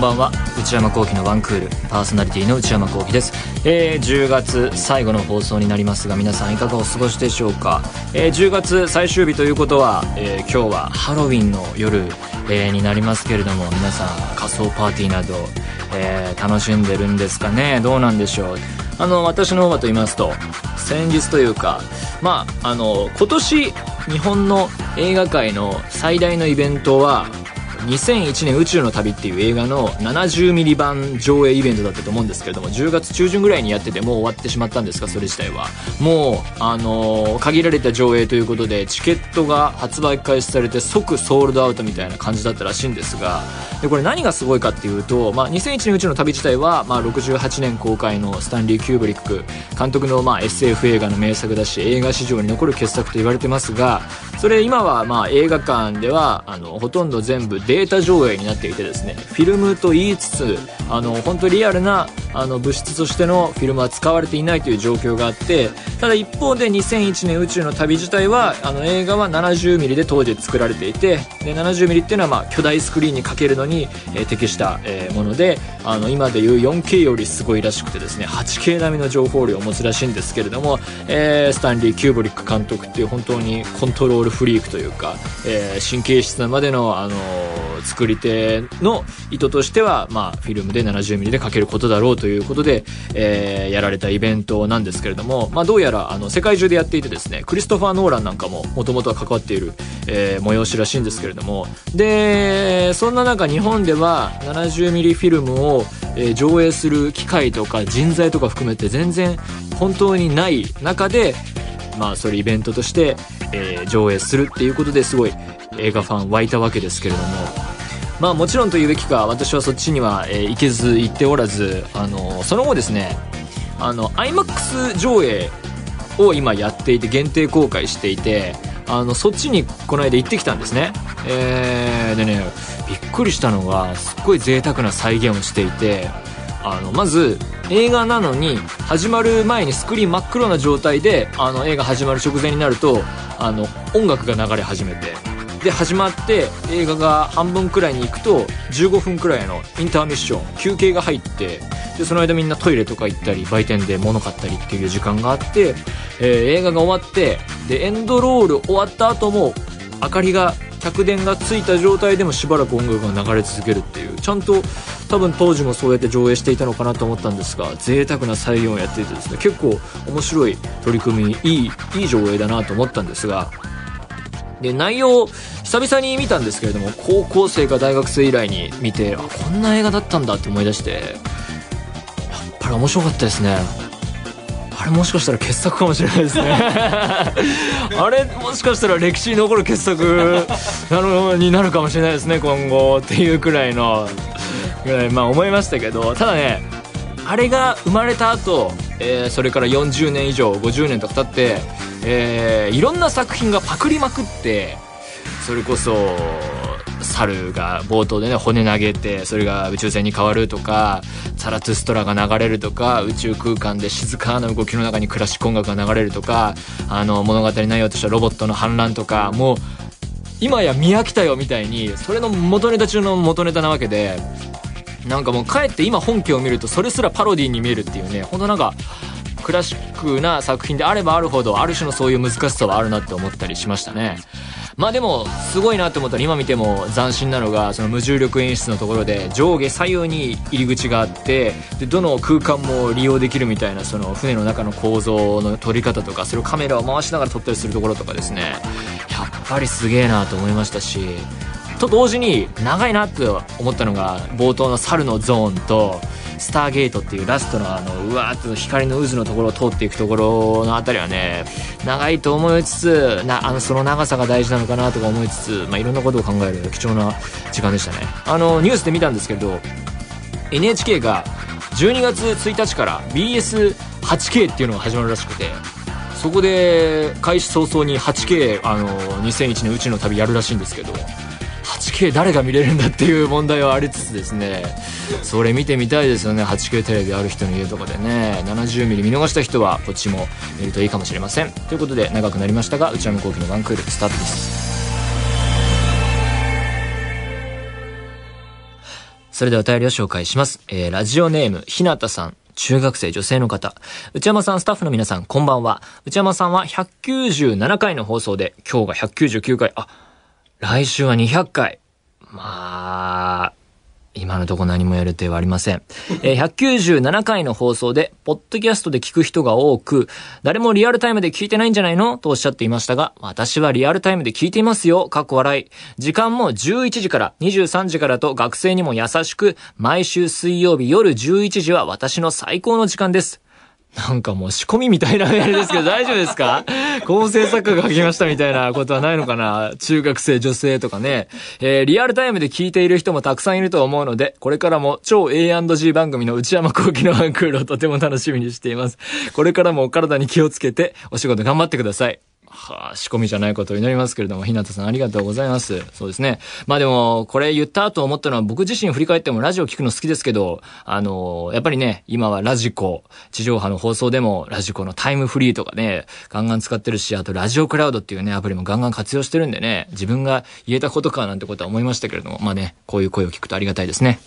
んばんは。内山聖輝のワンクール。パーソナリティの内山聖輝です、えー、10月最後の放送になりますが皆さんいかがお過ごしでしょうか、えー、10月最終日ということは、えー、今日はハロウィンの夜、えー、になりますけれども皆さん仮装パーティーなど、えー、楽しんでるんですかね。どうなんでしょう。あの私の方はと言いますと先日というかまああの今年日本の映画界の最大のイベントは2001年宇宙の旅っていう映画の 70mm 版上映イベントだったと思うんですけれども10月中旬ぐらいにやっててもう終わってしまったんですかそれ自体は。もうあのー、限られた上映ということでチケットが発売開始されて即ソールドアウトみたいな感じだったらしいんですがでこれ何がすごいかっていうと、まあ、2001年宇宙の旅自体は、まあ、68年公開のスタンリー・キューブリック監督の、まあ、SF 映画の名作だし映画史上に残る傑作と言われてますがそれ今はまあ映画館ではあのほとんど全部データ上映になっていてですねフィルムと言いつつあの本当リアルなあの物質としてのフィルムは使われていないという状況があってただ一方で2001年宇宙の旅自体はあの映画は 70mm で当時作られていてで 70mm っていうのはまあ巨大スクリーンにかけるのに、えー、適した、えー、ものであの今でいう 4K よりすごいらしくてですね 8K 並みの情報量を持つらしいんですけれども、えー、スタンリー・キューブリック監督っていう本当にコントロールフリークというか、えー、神経質なまでの、あの作り手の意図としては、まあ、フィルムで 70mm でかけることだろうということで、えー、やられたイベントなんですけれども、まあ、どうやらあの世界中でやっていてですねクリストファー・ノーランなんかももともとは関わっている、えー、催しらしいんですけれどもでそんな中日本では 70mm フィルムを、えー、上映する機会とか人材とか含めて全然本当にない中でまあそれイベントとして、えー、上映するっていうことですごい映画ファン湧いたわけですけれども。まあもちろんと言うべきか私はそっちには、えー、行けず行っておらずあのその後ですねあの IMAX 上映を今やっていて限定公開していてあのそっちにこの間行ってきたんですね。えー、でねびっくりしたのがすっごい贅沢な再現をしていてあのまず映画なのに始まる前にスクリーン真っ黒な状態であの映画始まる直前になるとあの音楽が流れ始めて。で始まって映画が半分くらいに行くと15分くらいのインターミッション休憩が入ってでその間みんなトイレとか行ったり売店で物買ったりっていう時間があって、えー、映画が終わってでエンドロール終わった後も明かりが客電がついた状態でもしばらく音楽が流れ続けるっていうちゃんと多分当時もそうやって上映していたのかなと思ったんですが贅沢な再現をやっていてですね結構面白い取り組みいいいい上映だなと思ったんですがで内容久々に見たんですけれども高校生か大学生以来に見てあこんな映画だったんだって思い出してやっぱり面白かったですね。あれもしかしたら傑作かもしれないですね。あれもしかしたら歴史に残る傑作なのになるかもしれないですね今後っていうくらいのぐらいまあ思いましたけどただねあれが生まれた後、えー、それから40年以上50年とか経って、えー、いろんな作品がパクりまくってそれこそ猿が冒頭でね骨投げてそれが宇宙船に変わるとかサラトゥストラが流れるとか宇宙空間で静かな動きの中にクラシック音楽が流れるとかあの物語内容としてはロボットの反乱とかもう今や見飽きたよみたいにそれの元ネタ中の元ネタなわけでなんかもうかえって今本家を見るとそれすらパロディに見えるっていうねほんとなんかクラシックな作品であればあるほどある種のそういう難しさはあるなって思ったりしましたね。まあでもすごいなって思ったら今見ても斬新なのがその無重力演出のところで上下左右に入り口があってでどの空間も利用できるみたいなその船の中の構造の撮り方とかそれをカメラを回しながら撮ったりするところとかですね。やっぱりすげえなと思いましたしと同時に長いなって思ったのが冒頭の猿のゾーンとスターゲートっていうラストのあのうわーっと光の渦のところを通っていくところのあたりはね長いと思いつつなあのその長さが大事なのかなとか思いつつ、まあ、いろんなことを考える貴重な時間でしたね。あのニュースで見たんですけど NHK が12月1日から BS8K っていうのが始まるらしくてそこで開始早々に 8K あの2001年宇宙の旅やるらしいんですけど 8K 誰が見れるんだっていう問題はありつつですねそれ見てみたいですよね 8K テレビある人の家とかでね 70mm 見逃した人はこっちも見るといいかもしれませんということで長くなりましたが内山昂輝のワンクールスタートですそれではお便りを紹介します。えー、ラジオネーム、ひなたさん。中学生女性の方。内山さん、スタッフの皆さん、こんばんは。内山さんは197回の放送で、今日が199回。あ、来週は200回。まあ、今のとこ何もやる手はありません。えー、197回の放送で、ポッドキャストで聞く人が多く、誰もリアルタイムで聞いてないんじゃないの？とおっしゃっていましたが、私はリアルタイムで聞いていますよ。かっこ笑い。時間も11時から23時からと学生にも優しく、毎週水曜日夜11時は私の最高の時間です。なんかもう仕込みみたいなあれですけど大丈夫ですか？構成作家が書きましたみたいなことはないのかな？中学生女性とかね。えー、リアルタイムで聞いている人もたくさんいると思うので、これからも超 A&G 番組の内山幸喜のワンクールをとても楽しみにしています。これからもお体に気をつけてお仕事頑張ってください。はあ、仕込みじゃないことを祈りますけれども、ひなたさんありがとうございます。そうですね。まあでも、これ言った後思ったのは、僕自身振り返ってもラジオ聞くの好きですけど、あの、やっぱりね、今はラジコ、地上波の放送でも、ラジコのタイムフリーとかね、ガンガン使ってるし、あとラジオクラウドっていうね、アプリもガンガン活用してるんでね、自分が言えたことかなんてことは思いましたけれども、まあね、こういう声を聞くとありがたいですね。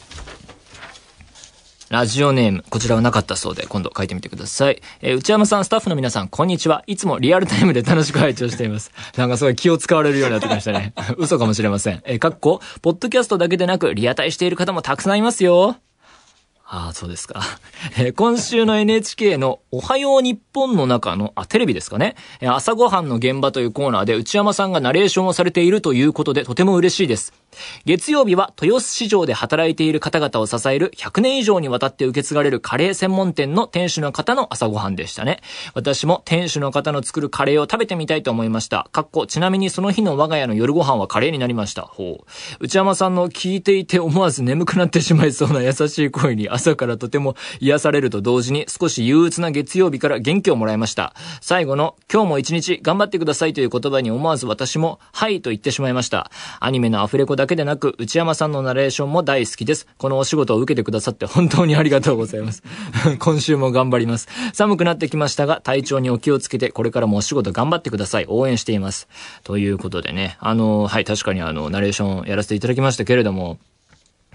ラジオネーム、こちらはなかったそうで、今度書いてみてください。えー、内山さん、スタッフの皆さん、こんにちは。いつもリアルタイムで楽しく拝聴しています。なんかすごい気を使われるようになってきましたね。嘘かもしれません。えー、かっこ、ポッドキャストだけでなく、リアタイしている方もたくさんいますよ。ああ、そうですか。えー、今週の NHK のおはよう日本の中の、あ、テレビですかね。えー、朝ごはんの現場というコーナーで内山さんがナレーションをされているということでとても嬉しいです。月曜日は豊洲市場で働いている方々を支える100年以上にわたって受け継がれるカレー専門店の店主の方の朝ごはんでしたね。私も店主の方の作るカレーを食べてみたいと思いました。かっこ、ちなみにその日の我が家の夜ご飯はカレーになりました。ほう。内山さんの聞いていて思わず眠くなってしまいそうな優しい声に朝からとても癒されると同時に少し憂鬱な月曜日から元気をもらいました。最後の今日も一日頑張ってくださいという言葉に思わず私もはいと言ってしまいました。アニメのアフレコだけでなく、内山さんのナレーションも大好きです。このお仕事を受けてくださって本当にありがとうございます。今週も頑張ります。寒くなってきましたが、体調にお気をつけて、これからもお仕事頑張ってください。応援しています。ということでね、あの、はい、確かにあの、ナレーションやらせていただきましたけれども、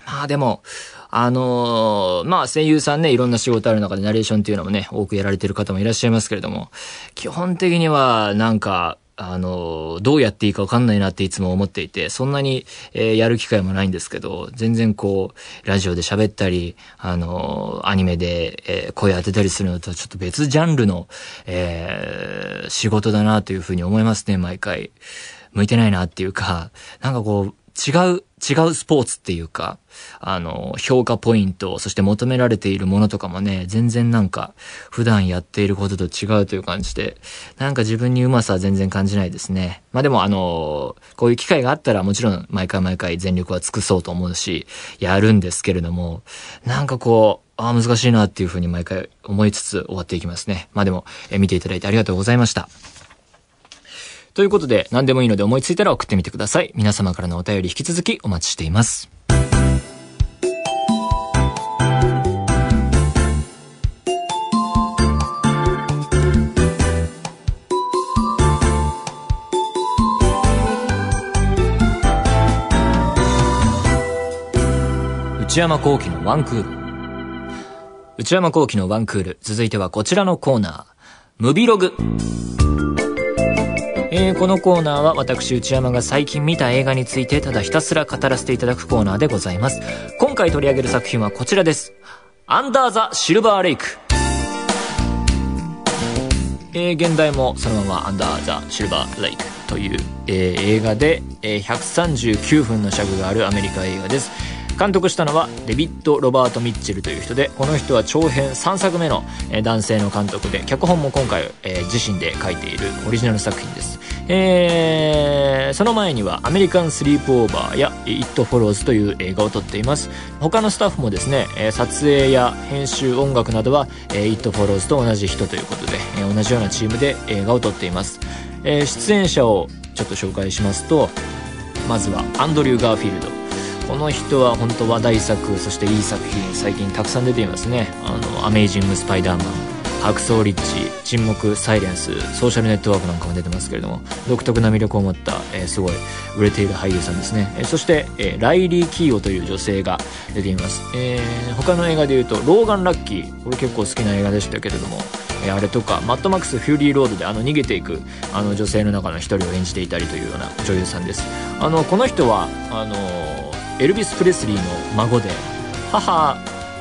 まあでも、あのー、まあ声優さんね、いろんな仕事ある中でナレーションっていうのもね、多くやられてる方もいらっしゃいますけれども、基本的にはなんか、あの、どうやっていいかわかんないなっていつも思っていて、そんなに、えー、やる機会もないんですけど、全然こう、ラジオで喋ったり、あの、アニメで、えー、声当てたりするのとはちょっと別ジャンルの、えー、仕事だなというふうに思いますね、毎回。向いてないなっていうか、なんかこう、違う、違うスポーツっていうか、あの、評価ポイント、そして求められているものとかもね、全然なんか、普段やっていることと違うという感じで、なんか自分にうまさは全然感じないですね。まあでもあの、こういう機会があったらもちろん毎回毎回全力は尽くそうと思うし、やるんですけれども、なんかこう、ああ、難しいなっていうふうに毎回思いつつ終わっていきますね。まあでも、え見ていただいてありがとうございました。ということで、何でもいいので思いついたら送ってみてください。皆様からのお便り引き続きお待ちしています。内山昂輝のワンクール。内山昂輝のワンクール。続いてはこちらのコーナー。ムビログ。えー、このコーナーは私内山が最近見た映画についてただひたすら語らせていただくコーナーでございます。今回取り上げる作品はこちらです。アンダー・ザ・シルバーレイク。えー、原題もそのままアンダー・ザ・シルバーレイクという、えー、映画で、えー、139分の尺があるアメリカ映画です。監督したのはデビッド・ロバート・ミッチェルという人でこの人は長編3作目の、男性の監督で脚本も今回、え自身で書いているオリジナル作品です、えー、その前には「アメリカン・スリープ・オーバー」や「イット・フォローズ」という映画を撮っています。他のスタッフもですね撮影や編集音楽などは「イット・フォローズ」と同じ人ということで同じようなチームで映画を撮っています、え出演者をちょっと紹介しますとまずはアンドリュー・ガーフィールド。この人は本当話題作そしていい作品最近たくさん出ていますね。あの「アメイジング・スパイダーマン」ハクソー・リッジ沈黙サイレンスソーシャルネットワークなんかも出てますけれども独特な魅力を持った、えー、すごい売れている俳優さんですね、えー、そして、えー、ライリー・キーオという女性が出ています、えー、他の映画でいうと「ローガン・ラッキー」これ結構好きな映画でしたけれどもえあれとかマッドマックス・フューリー・ロードであの逃げていくあの女性の中の一人を演じていたりというような女優さんです。あのこの人はあのエルビス・プレスリーの孫で母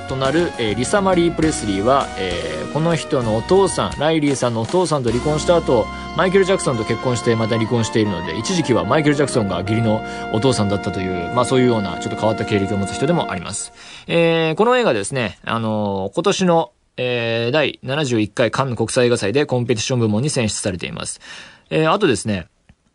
となる、えー、リサ・マリー・プレスリーは、えー、この人のお父さんライリーさんのお父さんと離婚した後マイケル・ジャクソンと結婚してまた離婚しているので一時期はマイケル・ジャクソンが義理のお父さんだったという、まあそういうようなちょっと変わった経歴を持つ人でもあります。えー、この映画ですね、あのー、今年のえー、第71回カンヌ国際映画祭でコンペティション部門に選出されています。えー、あとですね、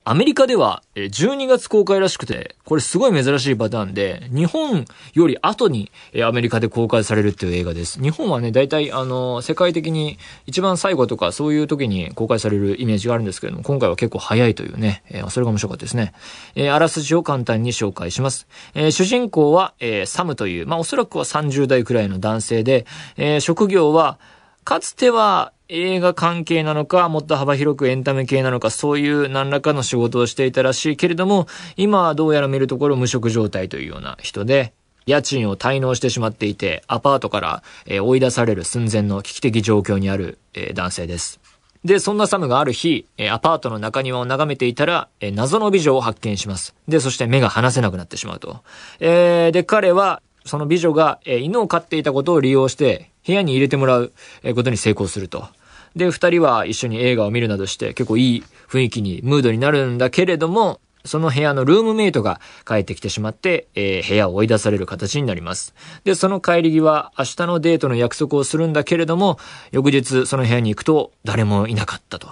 アメリカでは12月公開らしくて、これすごい珍しいパターンで、日本より後にアメリカで公開されるっていう映画です。日本はね、大体あの、世界的に一番最後とかそういう時に公開されるイメージがあるんですけれども、今回は結構早いというね、え、それが面白かったですね。え、あらすじを簡単に紹介します。え、主人公は、え、サムという、まあおそらくは30代くらいの男性で、え、職業は、かつては映画関係なのか、もっと幅広くエンタメ系なのか、そういう何らかの仕事をしていたらしいけれども、今はどうやら見るところ無職状態というような人で、家賃を滞納してしまっていて、アパートから、え追い出される寸前の危機的状況にある、え男性です。で、そんなサムがある日、えアパートの中庭を眺めていたら、え謎の美女を発見します。で、そして目が離せなくなってしまうと。えー、で、彼は、その美女が、え犬を飼っていたことを利用して、部屋に入れてもらうことに成功すると。で、二人は一緒に映画を見るなどして結構いい雰囲気に、ムードになるんだけれども、その部屋のルームメイトが帰ってきてしまって、えー、部屋を追い出される形になります。で、その帰り際、明日のデートの約束をするんだけれども、翌日その部屋に行くと誰もいなかったと。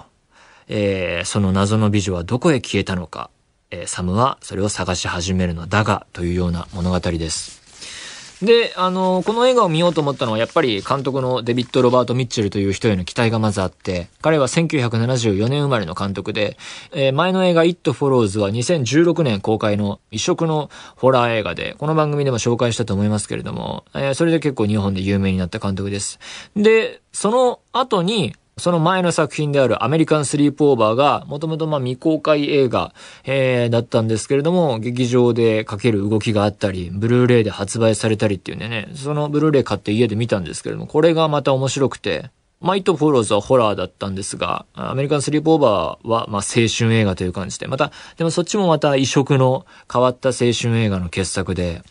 えー、その謎の美女はどこへ消えたのか、えー、サムはそれを探し始めるのだが、というような物語です。で、あの、この映画を見ようと思ったのは、やっぱり監督のデビッド・ロバート・ミッチェルという人への期待がまずあって、彼は1974年生まれの監督で、えー、前の映画 It Follows は2016年公開の異色のホラー映画で、この番組でも紹介したと思いますけれども、えー、それで結構日本で有名になった監督です。で、その後に、その前の作品であるアメリカンスリープオーバーが、もともとま未公開映画、えー、だったんですけれども、劇場でかける動きがあったり、ブルーレイで発売されたりっていうんでね、そのブルーレイ買って家で見たんですけれども、これがまた面白くて、マイト・フォローズはホラーだったんですが、アメリカンスリープオーバーは、まあ、青春映画という感じで、また、でもそっちもまた異色の変わった青春映画の傑作で、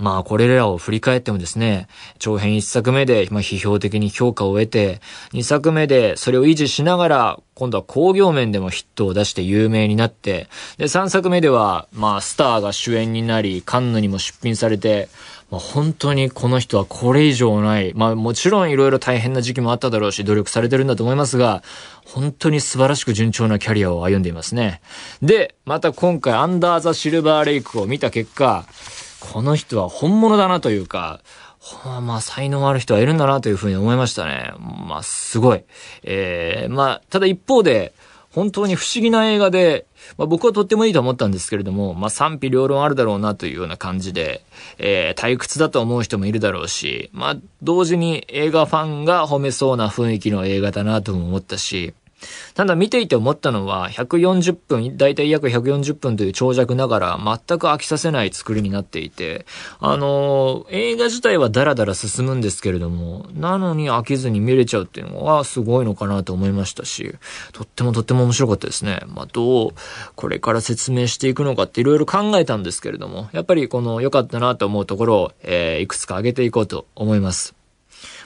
まあこれらを振り返ってもですね、長編1作目で、まあ、批評的に評価を得て、2作目でそれを維持しながら、今度は工業面でもヒットを出して有名になって、で、3作目では、まあスターが主演になり、カンヌにも出品されて、まあ、本当にこの人はこれ以上ない。まあもちろんいろいろ大変な時期もあっただろうし、努力されてるんだと思いますが、本当に素晴らしく順調なキャリアを歩んでいますね。で、また今回アンダーザ・シルバーレイクを見た結果、この人は本物だなというか、まあ、才能ある人はいるんだなというふうに思いましたね。まあ、すごい。えー、まあ、ただ一方で、本当に不思議な映画で、まあ、僕はとってもいいと思ったんですけれども、まあ、賛否両論あるだろうなというような感じで、えー、退屈だと思う人もいるだろうし、まあ、同時に映画ファンが褒めそうな雰囲気の映画だなとも思ったし、ただ見ていて思ったのは、140分、だいたい約140分という長尺ながら、全く飽きさせない作りになっていて、あの、映画自体はダラダラ進むんですけれども、なのに飽きずに見れちゃうっていうのはすごいのかなと思いましたし、とってもとっても面白かったですね。まあ、どう、これから説明していくのかっていろいろ考えたんですけれども、やっぱりこの良かったなと思うところを、えー、いくつか挙げていこうと思います。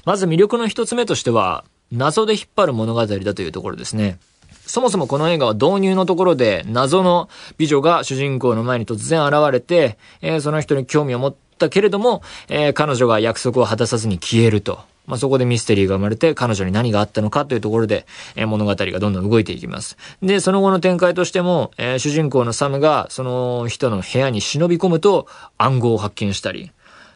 まず魅力の一つ目としては、謎で引っ張る物語だというところですね。そもそもこの映画は導入のところで謎の美女が主人公の前に突然現れて、えー、その人に興味を持ったけれども、えー、彼女が約束を果たさずに消えると。まあ、そこでミステリーが生まれて、彼女に何があったのかというところで、えー、物語がどんどん動いていきます。で、その後の展開としても、えー、主人公のサムが、その人の部屋に忍び込むと、暗号を発見したり、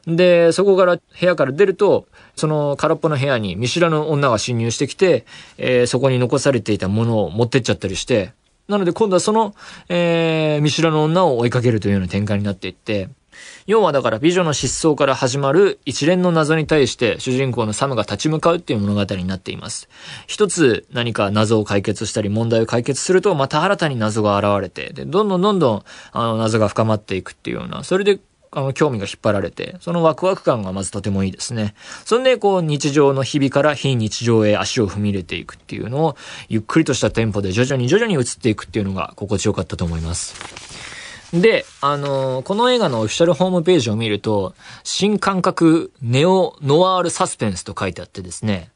で、そこから部屋から出ると、その空っぽの部屋に見知らぬ女が侵入してきて、えー、そこに残されていたものを持ってっちゃったりして、なので今度はその、えー、見知らぬ女を追いかけるというような展開になっていって、要はだから美女の失踪から始まる一連の謎に対して主人公のサムが立ち向かうっていう物語になっています。一つ何か謎を解決したり問題を解決するとまた新たに謎が現れて、で、どんどんどんどんあの謎が深まっていくっていうような、それであの、興味が引っ張られて、そのワクワク感がまずとてもいいですね。そんで、こう、日常の日々から非日常へ足を踏み入れていくっていうのを、ゆっくりとしたテンポで徐々に徐々に移っていくっていうのが心地よかったと思います。で、あのー、この映画のオフィシャルホームページを見ると、新感覚ネオノワールサスペンスと書いてあってですね、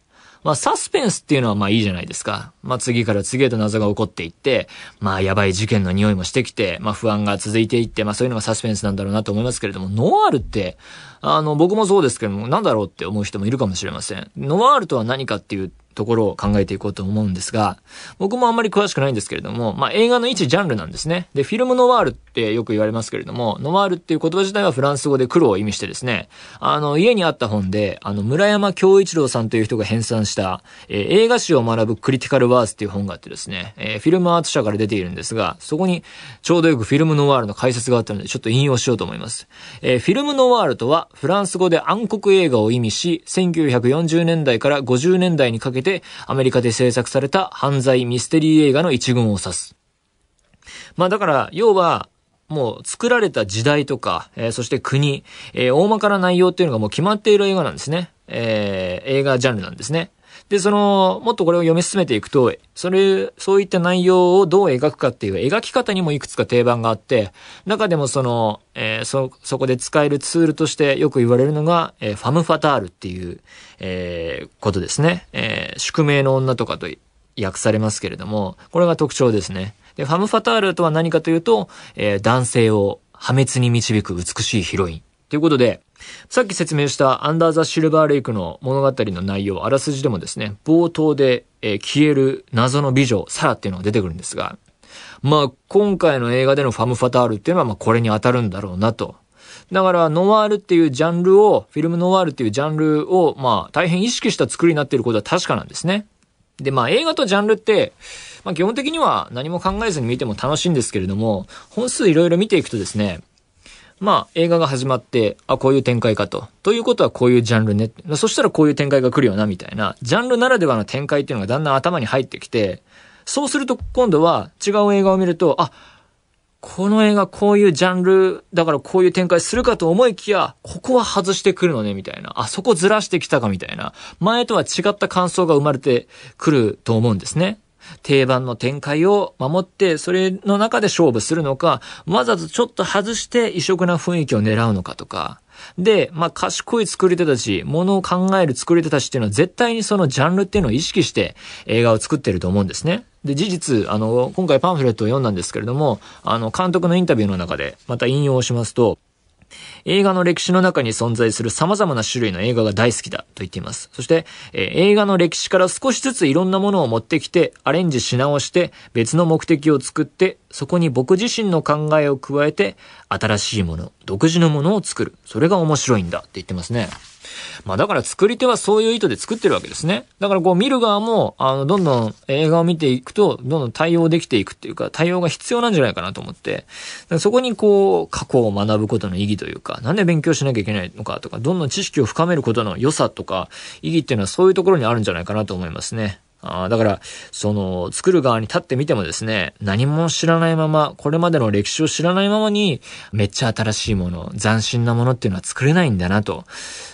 まあ、サスペンスっていうのはまあいいじゃないですか。まあ、次から次へと謎が起こっていって、まあ、やばい事件の匂いもしてきて、まあ、不安が続いていって、まあ、そういうのがサスペンスなんだろうなと思いますけれども、ノワールって、あの、僕もそうですけども、なんだろうって思う人もいるかもしれません。ノワールとは何かっていうところを考えていこうと思うんですが、僕もあんまり詳しくないんですけれども、まあ映画の一ジャンルなんですね。で、フィルムノワールってってよく言われますけれども、ノワールっていう言葉自体はフランス語で黒を意味してですね、あの、家にあった本で、あの、村山京一郎さんという人が編纂した、えー、映画史を学ぶクリティカルワースっていう本があってですね、えー、フィルムアート社から出ているんですが、そこにちょうどよくフィルムノワールの解説があったので、ちょっと引用しようと思います。えー、フィルムノワールとは、フランス語で暗黒映画を意味し、1940年代から50年代にかけて、アメリカで制作された犯罪ミステリー映画の一群を指す。まあだから、要は、もう作られた時代とか、えー、そして国、えー、大まかな内容っていうのがもう決まっている映画なんですね。えー、映画ジャンルなんですね。で、その、もっとこれを読み進めていくと、それ、そういった内容をどう描くかっていう描き方にもいくつか定番があって、中でもその、えー、そ、そこで使えるツールとしてよく言われるのが、えー、ファムファタールっていう、えー、ことですね。えー、宿命の女とかと訳されますけれども、これが特徴ですね。で、ファムファタールとは何かというと、えー、男性を破滅に導く美しいヒロイン。ということで、さっき説明したアンダーザ・シルバーレイクの物語の内容、あらすじでもですね、冒頭で、えー、消える謎の美女、サラっていうのが出てくるんですが、まあ、今回の映画でのファム・ファタールっていうのは、まあ、これに当たるんだろうなと。だから、ノワールっていうジャンルを、フィルムノワールっていうジャンルを、まあ、大変意識した作りになっていることは確かなんですね。で、まあ、映画とジャンルって、まあ、基本的には何も考えずに見ても楽しいんですけれども、本数いろいろ見ていくとですね、まあ、映画が始まって、あ、こういう展開かと。ということはこういうジャンルね。そしたらこういう展開が来るよな、みたいな、ジャンルならではの展開っていうのがだんだん頭に入ってきて、そうすると今度は違う映画を見ると、あ、この映画こういうジャンルだからこういう展開するかと思いきや、ここは外してくるのね、みたいな。あ、そこずらしてきたか、みたいな。前とは違った感想が生まれてくると思うんですね。定番の展開を守って、それの中で勝負するのか、わざとちょっと外して異色な雰囲気を狙うのかとか。で、まあ、賢い作り手たち、ものを考える作り手たちっていうのは絶対にそのジャンルっていうのを意識して映画を作ってると思うんですね。で、事実、あの、今回パンフレットを読んだんですけれども、あの、監督のインタビューの中で、また引用しますと、映画の歴史の中に存在する様々な種類の映画が大好きだと言っています。そして、え、映画の歴史から少しずついろんなものを持ってきて、アレンジし直して、別の目的を作って、そこに僕自身の考えを加えて、新しいもの、独自のものを作る。それが面白いんだって言ってますね。まあだから作り手はそういう意図で作ってるわけですね。だからこう見る側も、あの、どんどん映画を見ていくと、どんどん対応できていくっていうか、対応が必要なんじゃないかなと思って、そこにこう、過去を学ぶことの意義というか、なんで勉強しなきゃいけないのかとか、どんどん知識を深めることの良さとか、意義っていうのはそういうところにあるんじゃないかなと思いますね。あだから、その、作る側に立ってみてもですね、何も知らないまま、これまでの歴史を知らないままに、めっちゃ新しいもの、斬新なものっていうのは作れないんだなと。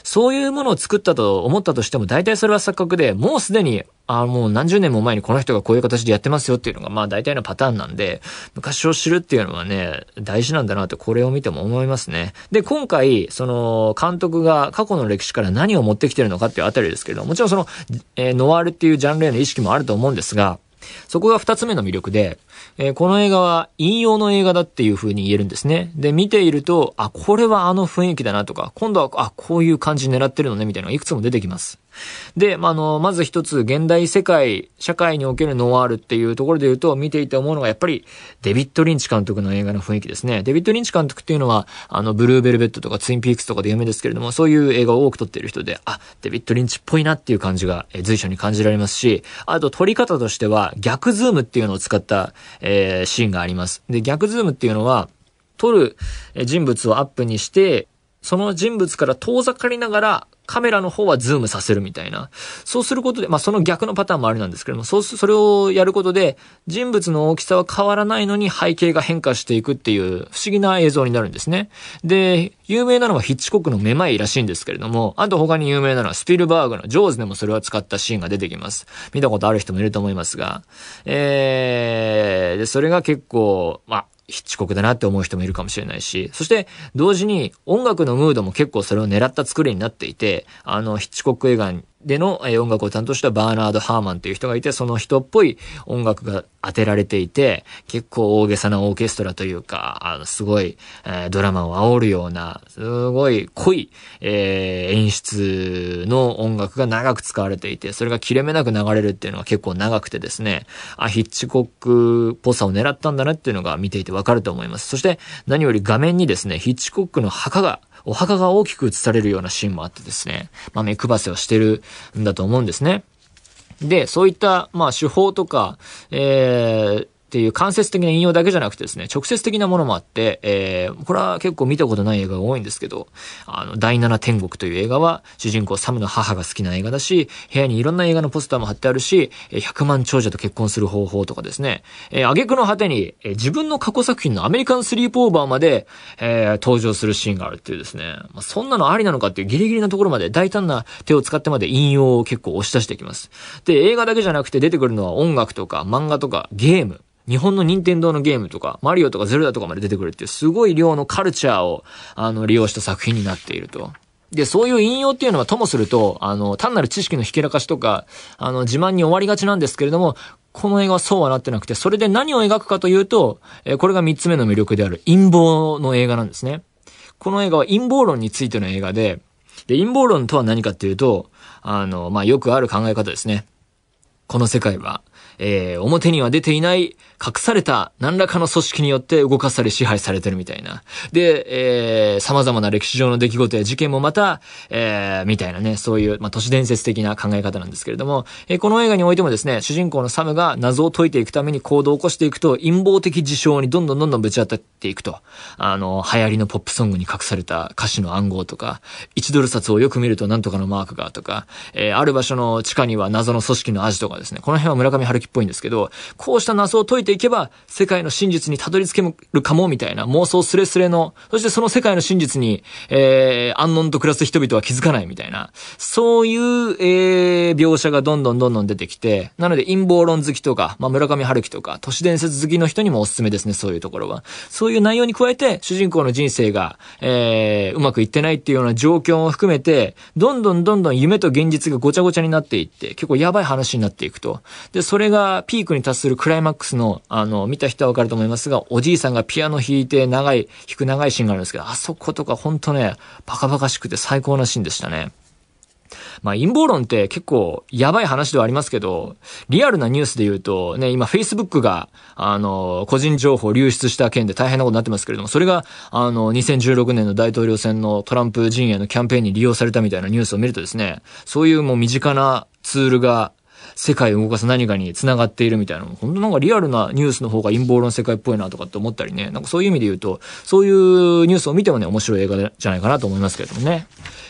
そういうものを作ったと思ったとしても、大体それは錯覚で、もうすでにあもう何十年も前にこの人がこういう形でやってますよっていうのが、まあ大体のパターンなんで、昔を知るっていうのはね、大事なんだなってこれを見ても思いますね。で、今回、その、監督が過去の歴史から何を持ってきてるのかっていうあたりですけど、もちろんその、えー、ノワールっていうジャンルへの意識もあると思うんですが、そこが二つ目の魅力で、えー、この映画は引用の映画だっていう風に言えるんですね。で、見ていると、あ、これはあの雰囲気だなとか、今度は、あ、こういう感じ狙ってるのね、みたいなのがいくつも出てきます。で、まあ、の、まず一つ、現代世界、社会におけるノワールっていうところで言うと、見ていて思うのが、やっぱり、デビッド・リンチ監督の映画の雰囲気ですね。デビッド・リンチ監督っていうのは、あの、ブルーベルベットとかツインピークスとかで有名ですけれども、そういう映画を多く撮っている人で、あ、デビッド・リンチっぽいなっていう感じが、え随所に感じられますし、あと撮り方としては、逆ズームっていうのを使った、えー、シーンがあります。で、逆ズームっていうのは、撮る人物をアップにして、その人物から遠ざかりながらカメラの方はズームさせるみたいな。そうすることで、まあその逆のパターンもありなんですけども、そうす、それをやることで、人物の大きさは変わらないのに背景が変化していくっていう不思議な映像になるんですね。で、有名なのはヒッチコックのめまいらしいんですけれども、あと他に有名なのはスピルバーグのジョーズでもそれを使ったシーンが出てきます。見たことある人もいると思いますが、えー、で、それが結構、まあ、ヒッチコックだなって思う人もいるかもしれないし、そして同時に音楽のムードも結構それを狙った作りになっていて、あの、ヒッチコック映画にでの音楽を担当したバーナード・ハーマンっていう人がいて、その人っぽい音楽が当てられていて、結構大げさなオーケストラというか、あの、すごい、えー、ドラマを煽るような、すごい濃い、えー、演出の音楽が長く使われていて、それが切れ目なく流れるっていうのが結構長くてですね、あ、ヒッチコックっぽさを狙ったんだなっていうのが見ていてわかると思います。そして何より画面にですね、ヒッチコックの墓がお墓が大きく映されるようなシーンもあってですね、まあ、目配せをしてるんだと思うんですね。で、そういった、まあ、手法とか、えー、っていう間接的な引用だけじゃなくてですね、直接的なものもあって、えー、これは結構見たことない映画が多いんですけど、あの、第七天国という映画は、主人公サムの母が好きな映画だし、部屋にいろんな映画のポスターも貼ってあるし、100万長者と結婚する方法とかですね、えー、挙句の果てに、えー、自分の過去作品のアメリカンスリープオーバーまで、えー、登場するシーンがあるっていうですね、まあ、そんなのありなのかっていうギリギリなところまで大胆な手を使ってまで引用を結構押し出していきます。で、映画だけじゃなくて出てくるのは音楽とか漫画とかゲーム、日本の任天堂のゲームとか、マリオとかゼルダとかまで出てくるっていうすごい量のカルチャーを、あの、利用した作品になっていると。で、そういう引用っていうのはともすると、あの、単なる知識のひけらかしとか、あの、自慢に終わりがちなんですけれども、この映画はそうはなってなくて、それで何を描くかというと、えこれが三つ目の魅力である陰謀の映画なんですね。この映画は陰謀論についての映画で、で、陰謀論とは何かっていうと、あの、まあ、よくある考え方ですね。この世界は、えー、表には出ていない隠された何らかの組織によって動かされ支配されてるみたいな。で、えー、様々な歴史上の出来事や事件もまた、えー、みたいなね、そういう、まあ、都市伝説的な考え方なんですけれども、えー、この映画においてもですね、主人公のサムが謎を解いていくために行動を起こしていくと、陰謀的事象にどんどんどんどんぶち当たっていくと。あの、流行りのポップソングに隠された歌詞の暗号とか、1ドル札をよく見るとなんとかのマークがとか、えー、ある場所の地下には謎の組織のアジとかですね、この辺は村上春樹っぽいんですけど、こうした謎を解いていけば、世界の真実にたどり着けるかも、みたいな妄想スレスレの、そしてその世界の真実に、えー、安穏と暮らす人々は気づかないみたいな、そういう、えー、描写がどんどんどんどん出てきて、なので陰謀論好きとか、まあ、村上春樹とか、都市伝説好きの人にもおすすめですね、そういうところは。そういう内容に加えて、主人公の人生が、えー、うまくいってないっていうような状況を含めて、どんどんどんどん夢と現実がごちゃごちゃになっていって、結構やばい話になっていくと。で、それががピークに達するクライマックスの、あの、見た人はわかると思いますが、おじいさんがピアノ弾いて長い、弾く長いシーンがあるんですけど、あそことかほんとね、バカバカしくて最高なシーンでしたね。まあ陰謀論って結構やばい話ではありますけど、リアルなニュースで言うと、ね、今 Facebook が、あの、個人情報流出した件で大変なことになってますけれども、それが、あの、2016年の大統領選のトランプ陣営のキャンペーンに利用されたみたいなニュースを見るとですね、そういうもう身近なツールが世界を動かす何かに繋がっているみたいなの、本当なんかリアルなニュースの方が陰謀論世界っぽいなとかって思ったりね、なんかそういう意味で言うと、そういうニュースを見てもね、面白い映画じゃないかなと思いますけれどもね。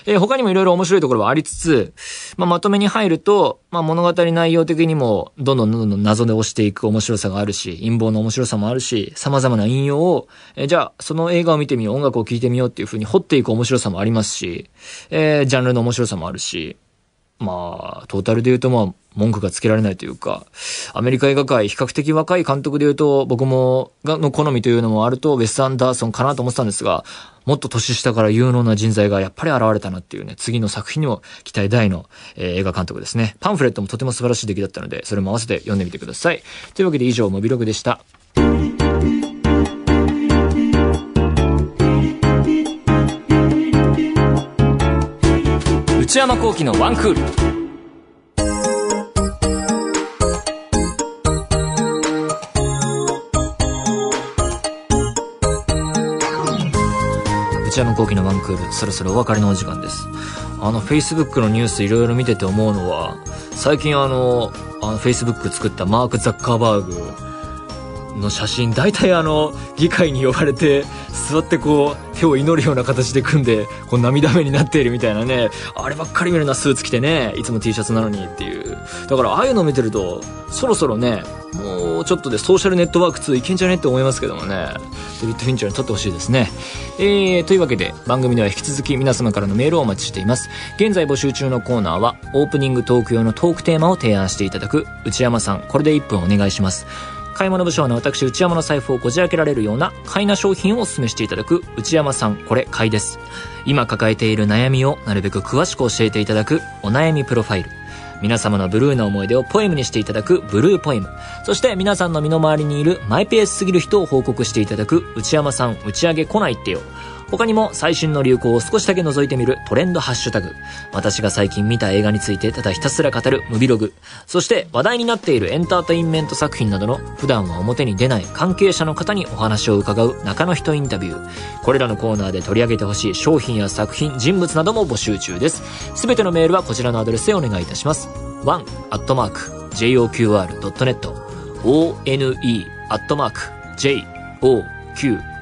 えー、他にもいろいろ面白いところはありつつ、まあ、まとめに入ると、まあ、物語内容的にも、どんどんどんどん謎で押していく面白さがあるし、陰謀の面白さもあるし、様々な引用を、えー、じゃあ、その映画を見てみよう、音楽を聴いてみようっていう風に掘っていく面白さもありますし、えー、ジャンルの面白さもあるし、まあ、トータルで言うとまあ、文句がつけられないというか、アメリカ映画界、比較的若い監督で言うと、僕も、が、の好みというのもあると、ウェス・アンダーソンかなと思ってたんですが、もっと年下から有能な人材がやっぱり現れたなっていうね、次の作品にも期待大の、えー、映画監督ですね。パンフレットもとても素晴らしい出来だったので、それも合わせて読んでみてください。というわけで以上、モビログでした。内山幸喜のワンクール。内山幸喜のワンクール、そろそろお別れのお時間です。あの、Facebook のニュースいろいろ見てて思うのは、最近あの、あの、Facebook 作ったマーク・ザッカーバーグの写真大体あの議会に呼ばれて座ってこう手を祈るような形で組んでこう涙目になっているみたいなね。あればっかり見るなスーツ着てねいつも T シャツなのにっていう。だからああいうの見てるとそろそろねもうちょっとでソーシャルネットワーク2いけんじゃねって思いますけどもね。デビッド・フィンチャーに撮ってほしいですね。えー、というわけで番組では引き続き皆様からのメールをお待ちしています。現在募集中のコーナーはオープニングトーク用のトークテーマを提案していただく内山さんこれで1分お願いします。買い物部署の私内山の財布をこじ開けられるような買いな商品をお勧めしていただく内山さんこれ買いです今抱えている悩みをなるべく詳しく教えていただくお悩みプロファイル皆様のブルーな思い出をポエムにしていただくブルーポエム。そして皆さんの身の回りにいるマイペースすぎる人を報告していただく内山さん打ち上げ来ないってよ。他にも最新の流行を少しだけ覗いてみるトレンドハッシュタグ。私が最近見た映画についてただひたすら語るムビログ。そして話題になっているエンターテインメント作品などの普段は表に出ない関係者の方にお話を伺う中の人インタビュー。これらのコーナーで取り上げてほしい商品や作品、人物なども募集中です。すべてのメールはこちらのアドレスでお願いいたします。one.joqr.net one.joqr.net